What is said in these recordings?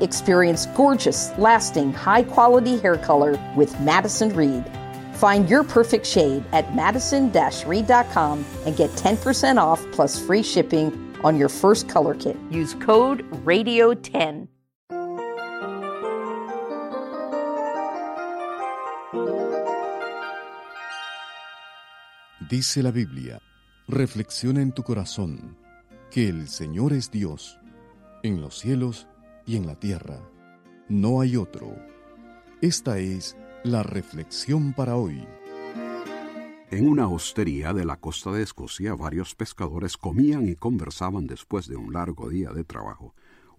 Experience gorgeous, lasting, high quality hair color with Madison Reed. Find your perfect shade at madison reed.com and get 10% off plus free shipping on your first color kit. Use code RADIO10. Dice la Biblia, reflexiona en tu corazón que el Señor es Dios, en los cielos y en la tierra. No hay otro. Esta es la reflexión para hoy. En una hostería de la costa de Escocia, varios pescadores comían y conversaban después de un largo día de trabajo.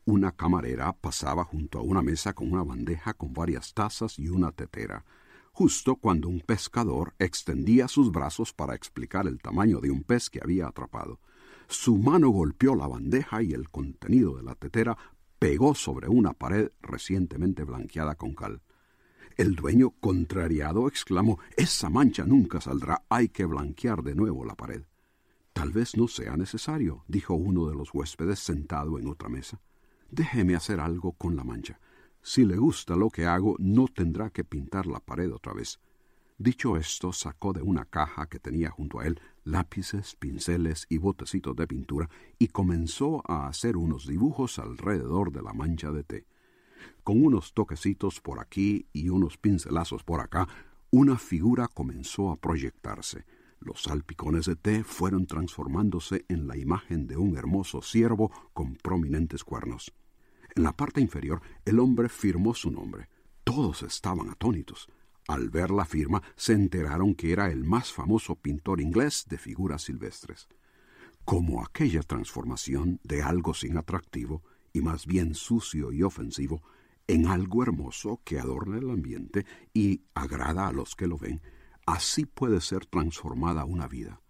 Una camarera pasaba junto a una mesa con una bandeja con varias tazas y una tetera justo cuando un pescador extendía sus brazos para explicar el tamaño de un pez que había atrapado. Su mano golpeó la bandeja y el contenido de la tetera pegó sobre una pared recientemente blanqueada con cal. El dueño, contrariado, exclamó Esa mancha nunca saldrá, hay que blanquear de nuevo la pared. Tal vez no sea necesario, dijo uno de los huéspedes sentado en otra mesa. Déjeme hacer algo con la mancha. Si le gusta lo que hago, no tendrá que pintar la pared otra vez. Dicho esto, sacó de una caja que tenía junto a él lápices, pinceles y botecitos de pintura y comenzó a hacer unos dibujos alrededor de la mancha de té. Con unos toquecitos por aquí y unos pincelazos por acá, una figura comenzó a proyectarse. Los salpicones de té fueron transformándose en la imagen de un hermoso ciervo con prominentes cuernos. En la parte inferior, el hombre firmó su nombre. Todos estaban atónitos. Al ver la firma, se enteraron que era el más famoso pintor inglés de figuras silvestres. Como aquella transformación de algo sin atractivo, y más bien sucio y ofensivo, en algo hermoso que adorna el ambiente y agrada a los que lo ven, así puede ser transformada una vida.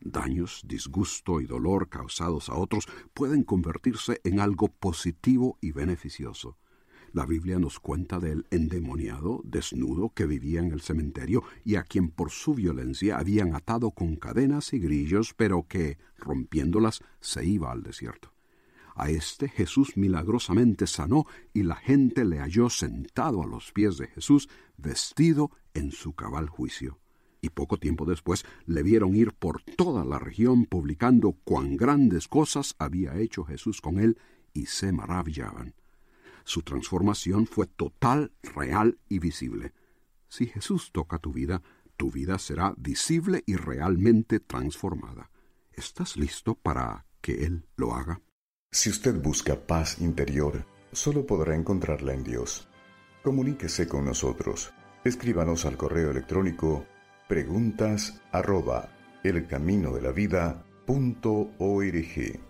Daños, disgusto y dolor causados a otros pueden convertirse en algo positivo y beneficioso. La Biblia nos cuenta del endemoniado, desnudo, que vivía en el cementerio y a quien por su violencia habían atado con cadenas y grillos, pero que, rompiéndolas, se iba al desierto. A este Jesús milagrosamente sanó y la gente le halló sentado a los pies de Jesús, vestido en su cabal juicio y poco tiempo después le vieron ir por toda la región publicando cuán grandes cosas había hecho Jesús con él y se maravillaban. Su transformación fue total, real y visible. Si Jesús toca tu vida, tu vida será visible y realmente transformada. ¿Estás listo para que Él lo haga? Si usted busca paz interior, solo podrá encontrarla en Dios. Comuníquese con nosotros. Escríbanos al correo electrónico Preguntas arroba elcaminodelavida.org.